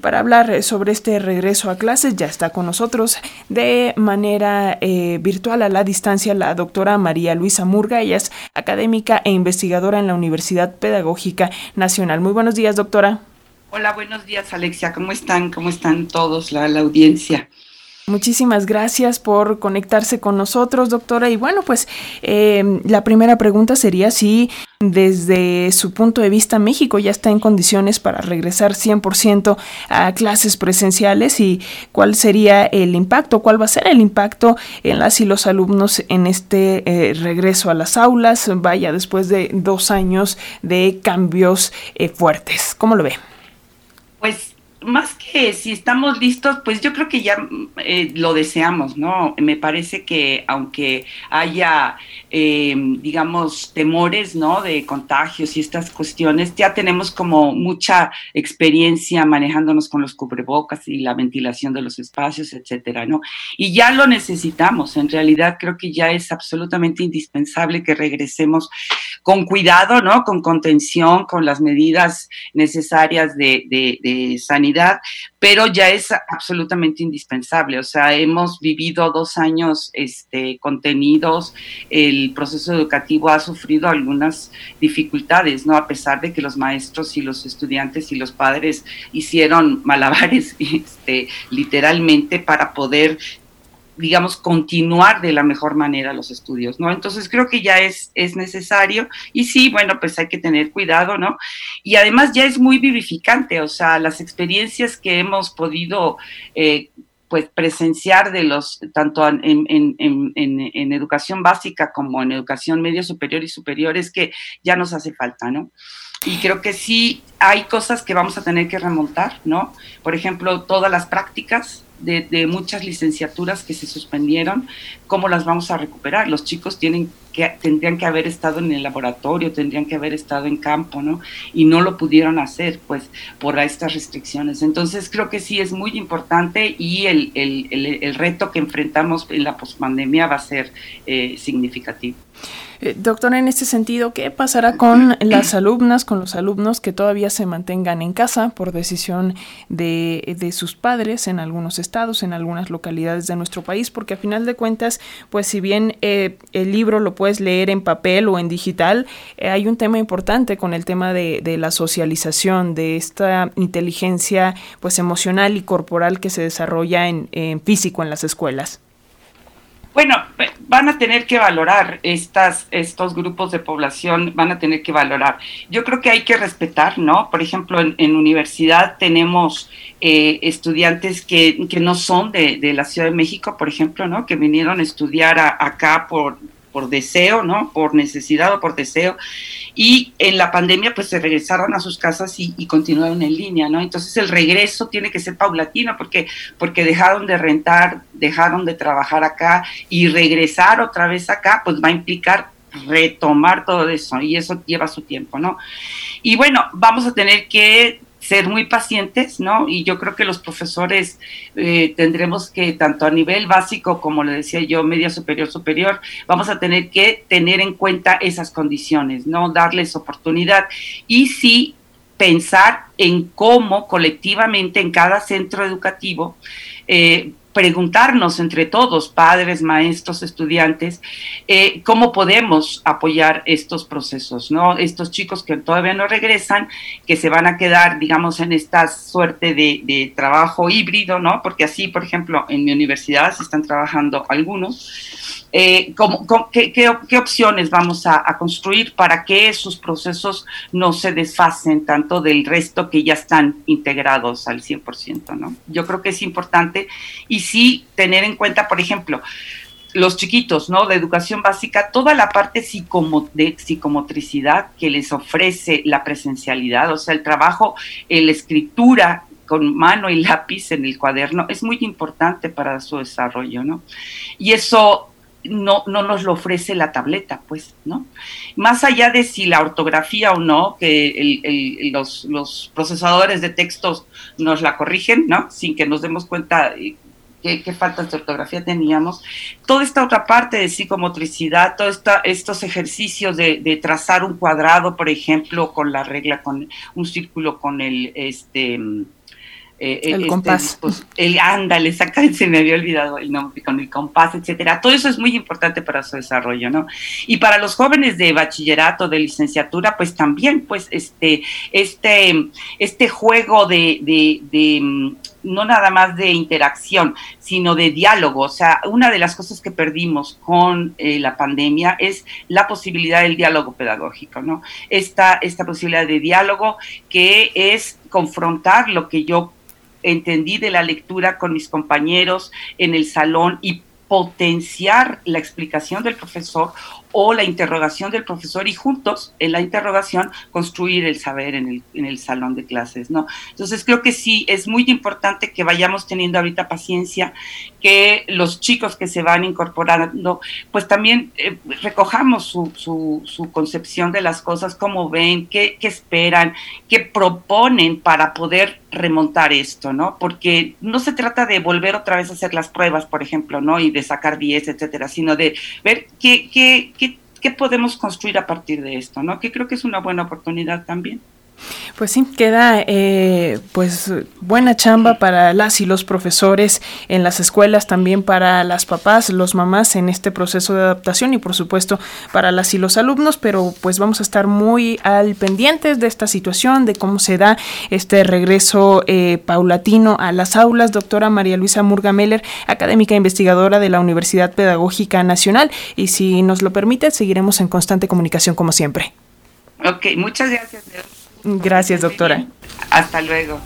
para hablar sobre este regreso a clases ya está con nosotros de manera eh, virtual a la distancia la doctora María Luisa Murga. Ella es académica e investigadora en la Universidad Pedagógica Nacional. Muy buenos días, doctora. Hola, buenos días, Alexia. ¿Cómo están? ¿Cómo están todos, la, la audiencia? Muchísimas gracias por conectarse con nosotros, doctora. Y bueno, pues eh, la primera pregunta sería si desde su punto de vista México ya está en condiciones para regresar 100% a clases presenciales y cuál sería el impacto, cuál va a ser el impacto en las y los alumnos en este eh, regreso a las aulas, vaya, después de dos años de cambios eh, fuertes. ¿Cómo lo ve? Pues más que si estamos listos, pues yo creo que ya eh, lo deseamos, ¿no? Me parece que aunque haya, eh, digamos, temores, ¿no? De contagios y estas cuestiones, ya tenemos como mucha experiencia manejándonos con los cubrebocas y la ventilación de los espacios, etcétera, ¿no? Y ya lo necesitamos, en realidad creo que ya es absolutamente indispensable que regresemos con cuidado, ¿no? Con contención, con las medidas necesarias de, de sanidad pero ya es absolutamente indispensable. O sea, hemos vivido dos años este, contenidos, el proceso educativo ha sufrido algunas dificultades, ¿no? A pesar de que los maestros y los estudiantes y los padres hicieron malabares, este, literalmente, para poder digamos, continuar de la mejor manera los estudios, ¿no? Entonces creo que ya es, es necesario y sí, bueno, pues hay que tener cuidado, ¿no? Y además ya es muy vivificante, o sea, las experiencias que hemos podido... Eh, pues presenciar de los, tanto en, en, en, en, educación básica como en educación medio superior y superior, es que ya nos hace falta, ¿no? Y creo que sí hay cosas que vamos a tener que remontar, ¿no? Por ejemplo, todas las prácticas, de, muchas licenciaturas que se suspendieron, ¿cómo las vamos a recuperar? Los chicos tienen que, tendrían que haber estado en el laboratorio, tendrían que haber estado en campo, ¿no? Y no lo pudieron hacer, pues, por estas restricciones. Entonces, creo que sí es muy importante y el, el, el, reto que enfrentamos en la pospandemia va a ser eh, significativo. Eh, doctora, en este sentido, ¿qué pasará con las alumnas, con los alumnos que todavía se mantengan en casa por decisión de, de, sus padres en algunos estados, en algunas localidades de nuestro país? Porque a final de cuentas, pues si bien eh, el libro lo puedes leer en papel o en digital, eh, hay un tema importante con el tema de, de, la socialización, de esta inteligencia pues emocional y corporal que se desarrolla en, físico en las escuelas. Bueno, van a tener que valorar estas, estos grupos de población, van a tener que valorar. Yo creo que hay que respetar, ¿no? Por ejemplo, en, universidad tenemos eh, estudiantes que, que, no son de, de, la Ciudad de México, por ejemplo, ¿no? Que vinieron a estudiar acá por por deseo, ¿no? Por necesidad o por deseo. Y en la pandemia, pues se regresaron a sus casas y, y, continuaron en línea, ¿no? Entonces el regreso tiene que ser paulatino porque, porque dejaron de rentar, dejaron de trabajar acá y regresar otra vez acá, pues va a implicar retomar todo eso y eso lleva su tiempo, ¿no? Y bueno, vamos a tener que ser muy pacientes, ¿no? Y yo creo que los profesores eh, tendremos que, tanto a nivel básico como le decía yo, media superior, superior, vamos a tener que tener en cuenta esas condiciones, ¿no? Darles oportunidad y sí pensar en cómo colectivamente en cada centro educativo eh, preguntarnos entre todos, padres, maestros, estudiantes, eh, cómo podemos apoyar estos procesos, ¿no? Estos chicos que todavía no regresan, que se van a quedar, digamos, en esta suerte de, de trabajo híbrido, ¿no? Porque así, por ejemplo, en mi universidad se están trabajando algunos eh, qué, opciones vamos a, construir para que esos procesos no se desfacen tanto del resto que ya están integrados al 100%, ¿no? Yo creo que es importante y sí tener en cuenta, por ejemplo, los chiquitos, ¿no? De educación básica, toda la parte de psicomotricidad que les ofrece la presencialidad, o sea, el trabajo, la escritura con mano y lápiz en el cuaderno es muy importante para su desarrollo, ¿no? Y eso no, no nos lo ofrece la tableta, pues, ¿no? Más allá de si la ortografía o no, que los, procesadores de textos nos la corrigen, ¿no? Sin que nos demos cuenta qué, qué faltas de ortografía teníamos. Toda esta otra parte de psicomotricidad, todos estos ejercicios de, de, trazar un cuadrado, por ejemplo, con la regla, con un círculo con el, este, eh, el este, compás. Pues, el ándale, se me había olvidado el nombre, con el compás, etcétera. Todo eso es muy importante para su desarrollo, ¿no? Y para los jóvenes de bachillerato, de licenciatura, pues también, pues, este, este, este juego de, de, mm, no nada más de interacción, sino de diálogo. O sea, una de las cosas que perdimos con eh, la pandemia es la posibilidad del diálogo pedagógico, ¿no? Esta, esta posibilidad de diálogo que es confrontar lo que yo entendí de la lectura con mis compañeros en el salón y potenciar la explicación del profesor o la interrogación del profesor y juntos en la interrogación construir el saber en el, en el salón de clases, ¿no? Entonces creo que sí, es muy importante que vayamos teniendo ahorita paciencia, que los chicos que se van incorporando, pues también eh, recojamos su, su, su, concepción de las cosas, cómo ven, qué, qué esperan, qué proponen para poder remontar esto, ¿no? Porque no se trata de volver otra vez a hacer las pruebas, por ejemplo, ¿no? Y de sacar 10, etcétera, sino de ver qué, qué, qué, podemos construir a partir de esto, ¿no? Que creo que es una buena oportunidad también. Pues sí, queda eh, pues buena chamba para las y los profesores en las escuelas, también para las papás, los mamás en este proceso de adaptación y por supuesto para las y los alumnos, pero pues vamos a estar muy al pendientes de esta situación, de cómo se da este regreso eh, paulatino a las aulas. Doctora María Luisa Murga Meller, académica e investigadora de la Universidad Pedagógica Nacional y si nos lo permite seguiremos en constante comunicación como siempre. Ok, muchas gracias. Gracias, doctora. Hasta luego.